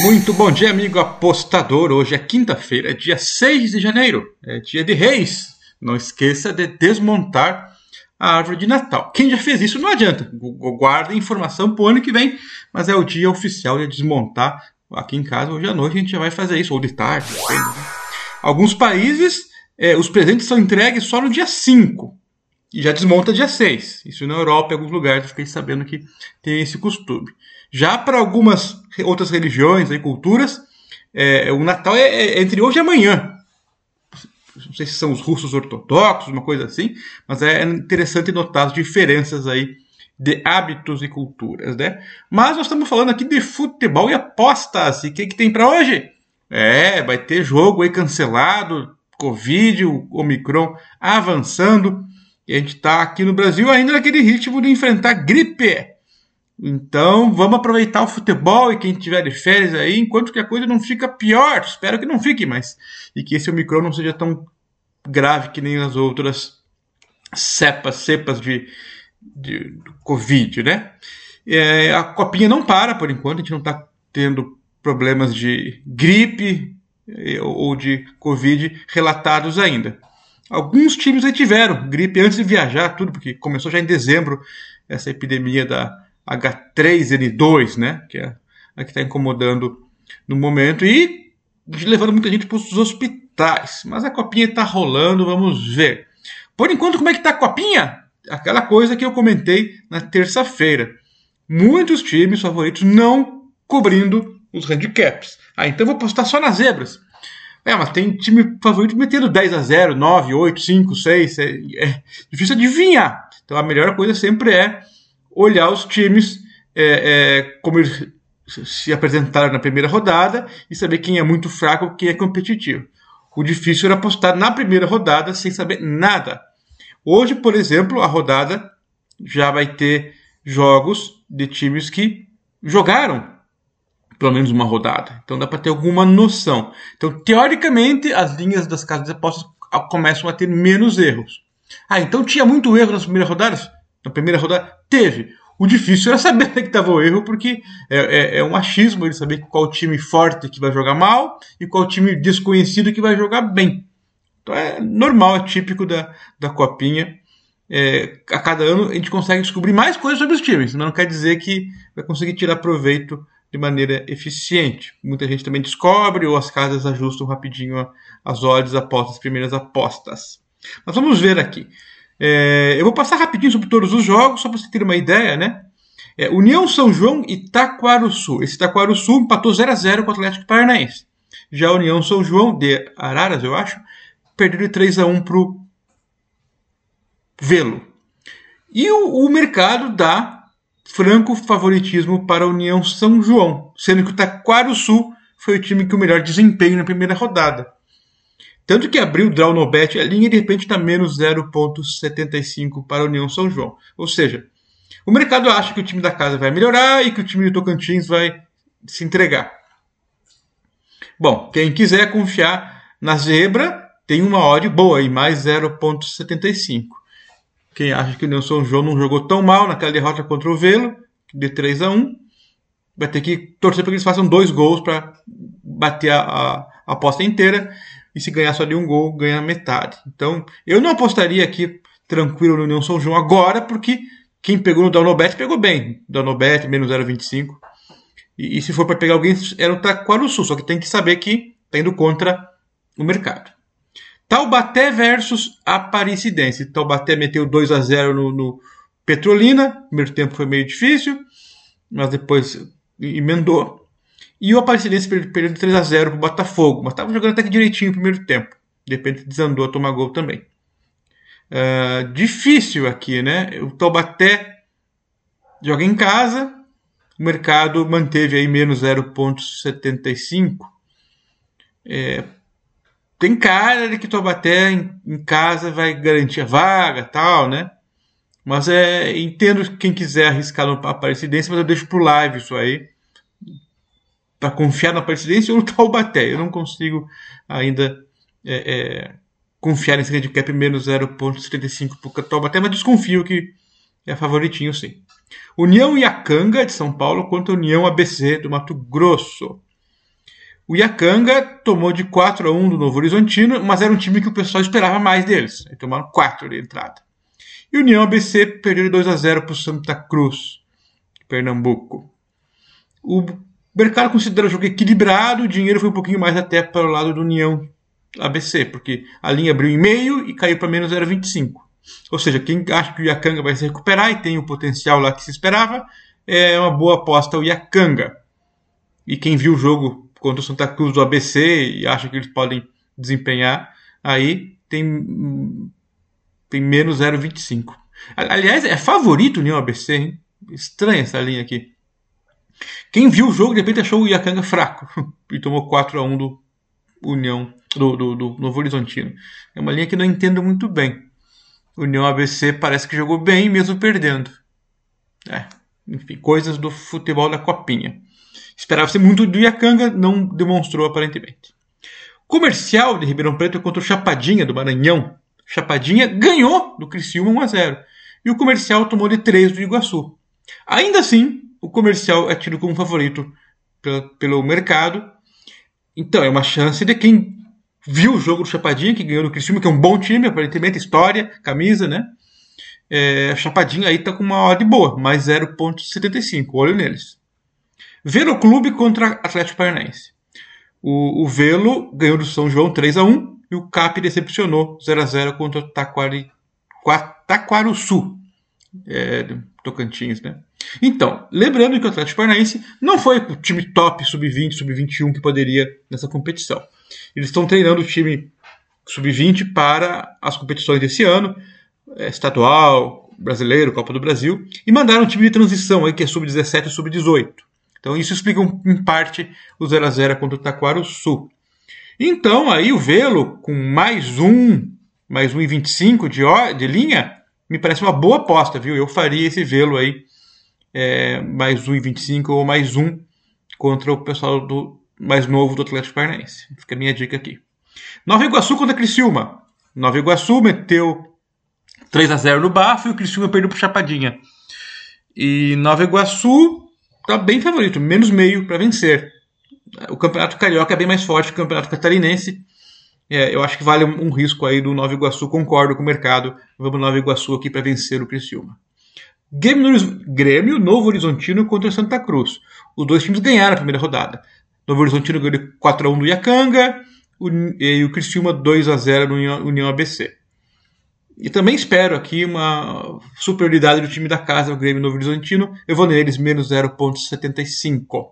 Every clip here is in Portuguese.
Muito bom dia, amigo apostador. Hoje é quinta-feira, dia 6 de janeiro, é dia de reis. Não esqueça de desmontar a árvore de Natal. Quem já fez isso não adianta, guarda informação para o ano que vem, mas é o dia oficial de desmontar. Aqui em casa, hoje à noite, a gente já vai fazer isso, ou de tarde. Né? Alguns países, é, os presentes são entregues só no dia 5 e já desmonta dia 6. Isso na Europa, em alguns lugares, eu fiquei sabendo que tem esse costume. Já para algumas outras religiões e culturas, é, o Natal é, é, entre hoje e amanhã. Não sei se são os russos ortodoxos, uma coisa assim, mas é interessante notar as diferenças aí de hábitos e culturas, né? Mas nós estamos falando aqui de futebol e apostas. E o que, que tem para hoje? É, vai ter jogo aí cancelado, Covid, o Omicron avançando. E a gente está aqui no Brasil ainda naquele ritmo de enfrentar gripe. Então, vamos aproveitar o futebol e quem tiver de férias aí, enquanto que a coisa não fica pior. Espero que não fique, mas. E que esse Omicron não seja tão grave que nem as outras cepas, cepas de, de, de Covid, né? É, a copinha não para por enquanto, a gente não está tendo problemas de gripe é, ou de Covid relatados ainda. Alguns times aí tiveram gripe antes de viajar, tudo, porque começou já em dezembro essa epidemia da H3N2, né? Que é a que está incomodando no momento e levando muita gente para os hospitais. Mas a copinha está rolando, vamos ver. Por enquanto, como é que está a copinha? Aquela coisa que eu comentei na terça-feira. Muitos times favoritos não cobrindo os handicaps. Ah, então vou postar só nas zebras. É, mas tem time favorito metendo 10 a 0, 9, 8, 5, 6. É, é difícil adivinhar. Então a melhor coisa sempre é olhar os times é, é, como eles se apresentaram na primeira rodada e saber quem é muito fraco quem é competitivo. O difícil era apostar na primeira rodada sem saber nada. Hoje, por exemplo, a rodada já vai ter jogos de times que jogaram pelo menos uma rodada. Então dá para ter alguma noção. Então, teoricamente, as linhas das casas de apostas começam a ter menos erros. Ah, então tinha muito erro nas primeiras rodadas? Na primeira rodada? Teve. O difícil era saber é estava o erro, porque é, é, é, um achismo ele saber qual time forte que vai jogar mal e qual time desconhecido que vai jogar bem. Então é normal, é típico da, da copinha. É, a cada ano a gente consegue descobrir mais coisas sobre os times, mas não quer dizer que vai conseguir tirar proveito de maneira eficiente. Muita gente também descobre ou as casas ajustam rapidinho as odds após as primeiras apostas. Mas vamos ver aqui. É, eu vou passar rapidinho sobre todos os jogos, só para você ter uma ideia, né? É, União São João e Taquaruçu. Esse Taquaruçu empatou 0 a 0 com o Atlético Paranaense. Já a União São João, de Araras, eu acho, perdeu de 3 a 1 para o Velo. E o, o, mercado dá franco favoritismo para a União São João, sendo que o Taquaruçu foi o time com o melhor desempenho na primeira rodada. Tanto que abriu o draw no bet a linha de repente está menos 0,75 para a União São João. Ou seja, o mercado acha que o time da casa vai melhorar e que o time do Tocantins vai se entregar. Bom, quem quiser confiar na zebra, tem uma odd boa aí, mais 0,75. Quem acha que o São João não jogou tão mal naquela derrota contra o Velo, de 3 a 1 vai ter que torcer para que eles façam dois gols para bater a, a, a aposta inteira e se ganhar só de um gol, ganha metade. Então, eu não apostaria aqui tranquilo no União São João agora, porque quem pegou no Downobet pegou bem. Downobet, menos 0,25. E, e se for para pegar alguém, era o Taquaruçu, só que tem que saber que está indo contra o mercado. Taubaté versus Aparecidense. Taubaté meteu 2 a 0 no, no Petrolina. primeiro tempo foi meio difícil, mas depois emendou. E o Aparecidense perdeu de 3 a 0 para o Botafogo, mas estava jogando até que direitinho no primeiro tempo. De repente desandou a tomar gol também. Uh, difícil aqui, né? O Taubaté joga em casa, o mercado manteve aí menos 0,75. É, tem cara de que o Taubaté em, em, casa vai garantir a vaga tal, né? Mas é, entendo quem quiser arriscar no Aparecidense, mas eu deixo pro live isso aí para confiar na presidência ou no Taubaté. Eu não consigo ainda é, é, confiar nesse handicap menos 0,75 para o Taubaté, mas desconfio que é favoritinho sim. União Iacanga de São Paulo contra União ABC do Mato Grosso. O Iacanga tomou de 4 a 1 do Novo Horizontino, mas era um time que o pessoal esperava mais deles. Eles tomaram 4 de entrada. E União ABC perdeu de 2 a 0 para o Santa Cruz, Pernambuco. O mercado considera o jogo equilibrado, o dinheiro foi um pouquinho mais até para o lado do União ABC, porque a linha abriu em meio e caiu para menos 0,25. Ou seja, quem acha que o Iacanga vai se recuperar e tem o potencial lá que se esperava, é uma boa aposta o Iacanga. E quem viu o jogo contra o Santa Cruz do ABC e acha que eles podem desempenhar, aí tem, tem menos 0,25. Aliás, é favorito o União ABC, hein? Estranha essa linha aqui. Quem viu o jogo, de repente achou o Iacanga fraco e tomou 4 a 1 do União, do, do, do Novo Horizontino. É uma linha que não entendo muito bem. União ABC parece que jogou bem, mesmo perdendo. É, enfim, coisas do futebol da Copinha. Esperava-se muito do Iacanga, não demonstrou aparentemente. Comercial de Ribeirão Preto contra o Chapadinha do Maranhão. Chapadinha ganhou do Criciúma 1 a 0 e o Comercial tomou de 3 do Iguaçu. Ainda assim, o Comercial é tido como favorito pelo, pelo mercado. Então, é uma chance de quem viu o jogo do Chapadinha, que ganhou do Criciúma, que é um bom time, aparentemente, história, camisa, né? É, Chapadinha aí tá com uma odd boa, mais 0.75, olho neles. Velo Clube contra Atlético Paranaense. O, o Velo ganhou do São João 3 a 1 e o Cap decepcionou 0 a 0 contra o Taquari, Taquaruçu, é, Tocantins, né? Então, lembrando que o Atlético Paranaense não foi o time top sub-20, sub-21 que poderia nessa competição. Eles estão treinando o time sub-20 para as competições desse ano, é, estadual, brasileiro, Copa do Brasil, e mandaram um time de transição aí que é sub-17 e sub-18. Então isso explica em parte o 0 a 0 contra o Taquaro Sul. Então aí o Velo com mais um, mais 1,25 de, de linha, me parece uma boa aposta, viu? Eu faria esse Velo aí, é, mais 1,25 ou mais um contra o pessoal do mais novo do Atlético Paranaense. Fica a minha dica aqui. Nova Iguaçu contra Criciúma. Nova Iguaçu meteu 3 a 0 no Bafo e o Criciúma perdeu para Chapadinha. E Nova Iguaçu está bem favorito, menos meio para vencer. O campeonato carioca é bem mais forte que o campeonato catarinense. É, eu acho que vale um, risco aí do Nova Iguaçu, concordo com o mercado. Vamos Nova Iguaçu aqui para vencer o Criciúma. Grêmio, Novo Horizontino contra Santa Cruz. Os dois times ganharam a primeira rodada. Novo Horizontino ganhou 4x1 do Iacanga e o Criciúma 2x0 no União ABC. E também espero aqui uma superioridade do time da casa, o Grêmio Novo Horizontino. Eu vou neles, menos 0,75.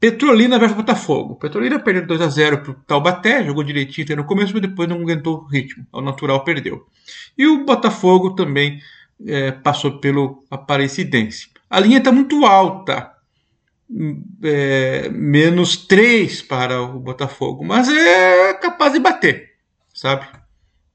Petrolina versus Botafogo. Petrolina perdeu 2 a 0 para o Taubaté, jogou direitinho no começo, mas depois não aguentou o ritmo. Ao natural perdeu. E o Botafogo também é, passou pelo Aparecidense. A linha está muito alta. É, menos 3 para o Botafogo, mas é capaz de bater, sabe?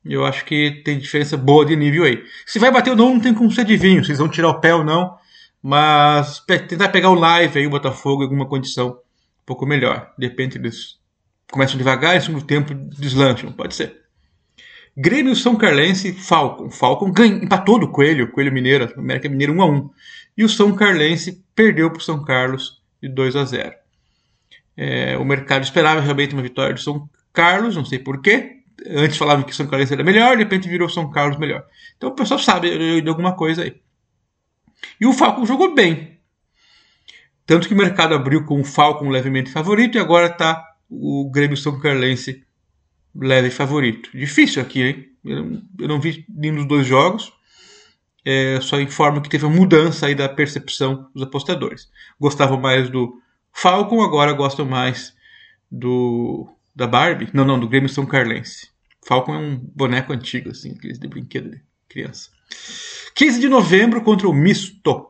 Eu acho que tem diferença boa de nível aí. Se vai bater ou não, não tem como ser adivinho. Vocês vão tirar o pé ou não. Mas tentar pegar o live aí, o Botafogo, em alguma condição um pouco melhor. De repente eles começam devagar e segundo tempo deslancham. Pode ser. Grêmio São Carlense Falcon. Falcon ganha, empatou do Coelho, Coelho Mineiro, América Mineiro 1 a 1 E o São Carlense perdeu para o São Carlos de 2 a 0 é, O mercado esperava realmente uma vitória do São Carlos, não sei porquê antes falavam que São Carlos era melhor, de repente virou São Carlos melhor. Então o pessoal sabe de alguma coisa aí. E o Falcon jogou bem. Tanto que o mercado abriu com o Falcon levemente favorito e agora está o Grêmio São Carlense leve favorito. Difícil aqui, hein? Eu não vi nenhum dos dois jogos. É, só informo que teve uma mudança aí da percepção dos apostadores. Gostavam mais do Falcon, agora gostam mais do da Barbie. Não, não, do Grêmio São Carlense. Falcon é um boneco antigo, assim, aqueles de brinquedo de criança. 15 de novembro contra o Misto,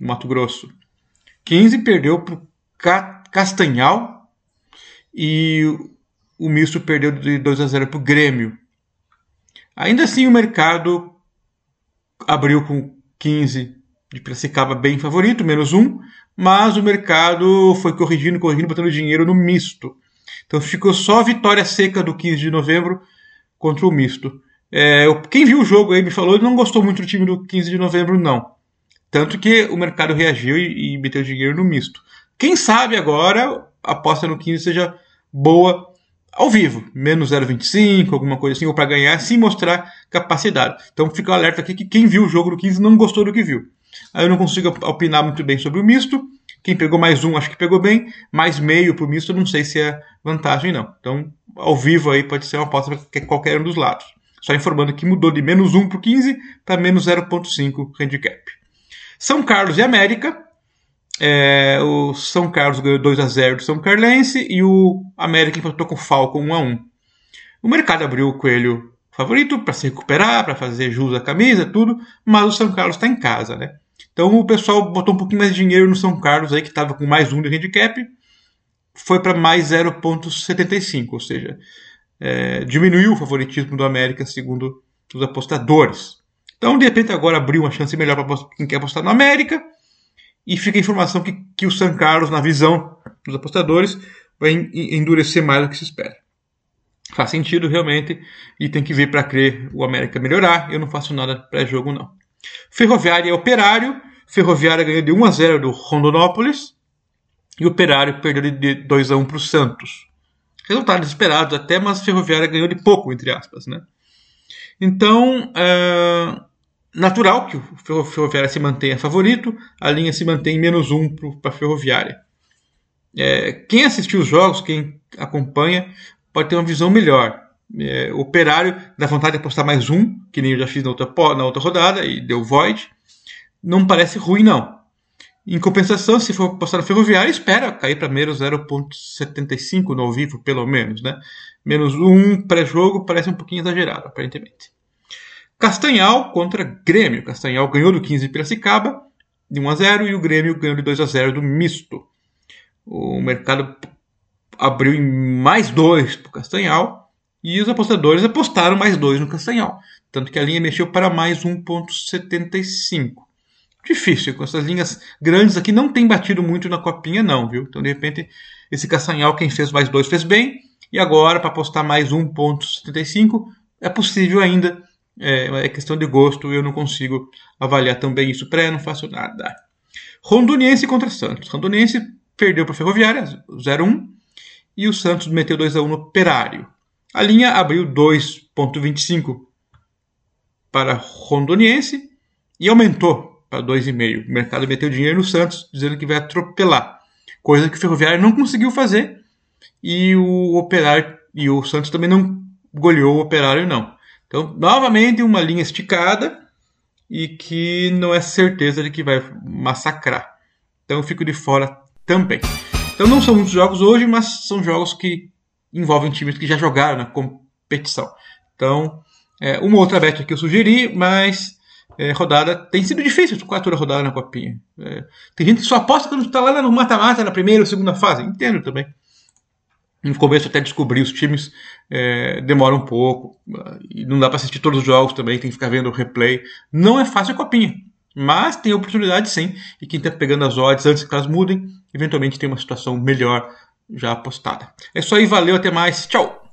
Mato Grosso. 15 perdeu para o Castanhal e o Misto perdeu de 2 a 0 para o Grêmio. Ainda assim, o mercado abriu com 15 de Piracicaba bem favorito, menos um, mas o mercado foi corrigindo, corrigindo, botando dinheiro no misto. Então ficou só a vitória seca do 15 de novembro contra o misto. É, quem viu o jogo aí me falou não gostou muito do time do 15 de novembro, não. Tanto que o mercado reagiu e, e meteu dinheiro no misto. Quem sabe agora aposta no 15 seja boa ao vivo, menos 0,25, alguma coisa assim, ou para ganhar, sem mostrar capacidade. Então fica o alerta aqui que quem viu o jogo do 15 não gostou do que viu. Aí eu não consigo opinar muito bem sobre o misto. Quem pegou mais um, acho que pegou bem. Mais meio pro misto, não sei se é vantagem, não. Então, ao vivo aí pode ser uma aposta para qualquer um dos lados. Só informando que mudou de menos 1 para 15 para menos 0,5 handicap. São Carlos e América. É, o São Carlos ganhou 2 a 0 do São Carlense e o América empatou com o Falcon 1 a 1. O mercado abriu o Coelho favorito para se recuperar, para fazer jus à camisa, tudo, mas o São Carlos está em casa, né? Então o pessoal botou um pouquinho mais de dinheiro no São Carlos aí que estava com mais um de handicap, foi para mais 0,75, ou seja, é, diminuiu o favoritismo do América segundo os apostadores. Então de repente agora abriu uma chance melhor para quem quer apostar no América e fica a informação que, que o São Carlos, na visão dos apostadores, vai endurecer mais do que se espera. Faz sentido realmente e tem que ver para crer o América melhorar. Eu não faço nada pré-jogo não. Ferroviária e Operário. Ferroviária ganhou de 1 a 0 do Rondonópolis e o Operário perdeu de 2 a 1 para o Santos. Resultados esperados até, mas Ferroviária ganhou de pouco, entre aspas, né? Então, é natural que o Ferroviária se mantenha favorito, a linha se mantém menos um para a Ferroviária. É, quem assistiu os jogos, quem acompanha, pode ter uma visão melhor. É, operário dá vontade de apostar mais um, que nem eu já fiz na outra, na outra rodada e deu void. Não parece ruim, não. Em compensação, se for apostar no Ferroviário, espera cair para menos 0,75 no ao vivo, pelo menos. Né? Menos um pré-jogo parece um pouquinho exagerado, aparentemente. Castanhal contra Grêmio. Castanhal ganhou do 15 de Piracicaba de 1 a 0 e o Grêmio ganhou de 2 a 0 do misto. O mercado abriu em mais dois para o Castanhal e os apostadores apostaram mais dois no Castanhal. Tanto que a linha mexeu para mais 1,75. Difícil, com essas linhas grandes aqui não tem batido muito na copinha, não, viu? Então, de repente, esse Castanhal, quem fez mais dois, fez bem. E agora, para apostar mais 1,75, é possível ainda é, é questão de gosto, eu não consigo avaliar também isso pré, não faço nada. Rondoniense contra Santos. Rondoniense perdeu para Ferroviária, 0-1, e o Santos meteu 2x1 no Operário. A linha abriu 2,25 para Rondoniense e aumentou para 2,5. O mercado meteu dinheiro no Santos, dizendo que vai atropelar, coisa que o Ferroviária não conseguiu fazer e o Operário e o Santos também não goleou o Operário, não. Então, novamente, uma linha esticada e que não é certeza de que vai massacrar. Então, eu fico de fora também. Então, não são muitos jogos hoje, mas são jogos que envolvem times que já jogaram na competição. Então, é, uma outra bet que eu sugeri, mas é, rodada tem sido difícil quatro rodada na copinha. É, tem gente que só aposta quando está lá no mata-mata, na primeira ou segunda fase. Entendo também. No começo até descobrir os times é, demora um pouco e não dá para assistir todos os jogos também, tem que ficar vendo o replay. Não é fácil a copinha, mas tem oportunidade sim. E quem está pegando as odds antes que elas mudem, eventualmente tem uma situação melhor já apostada. É isso aí, valeu, até mais, tchau!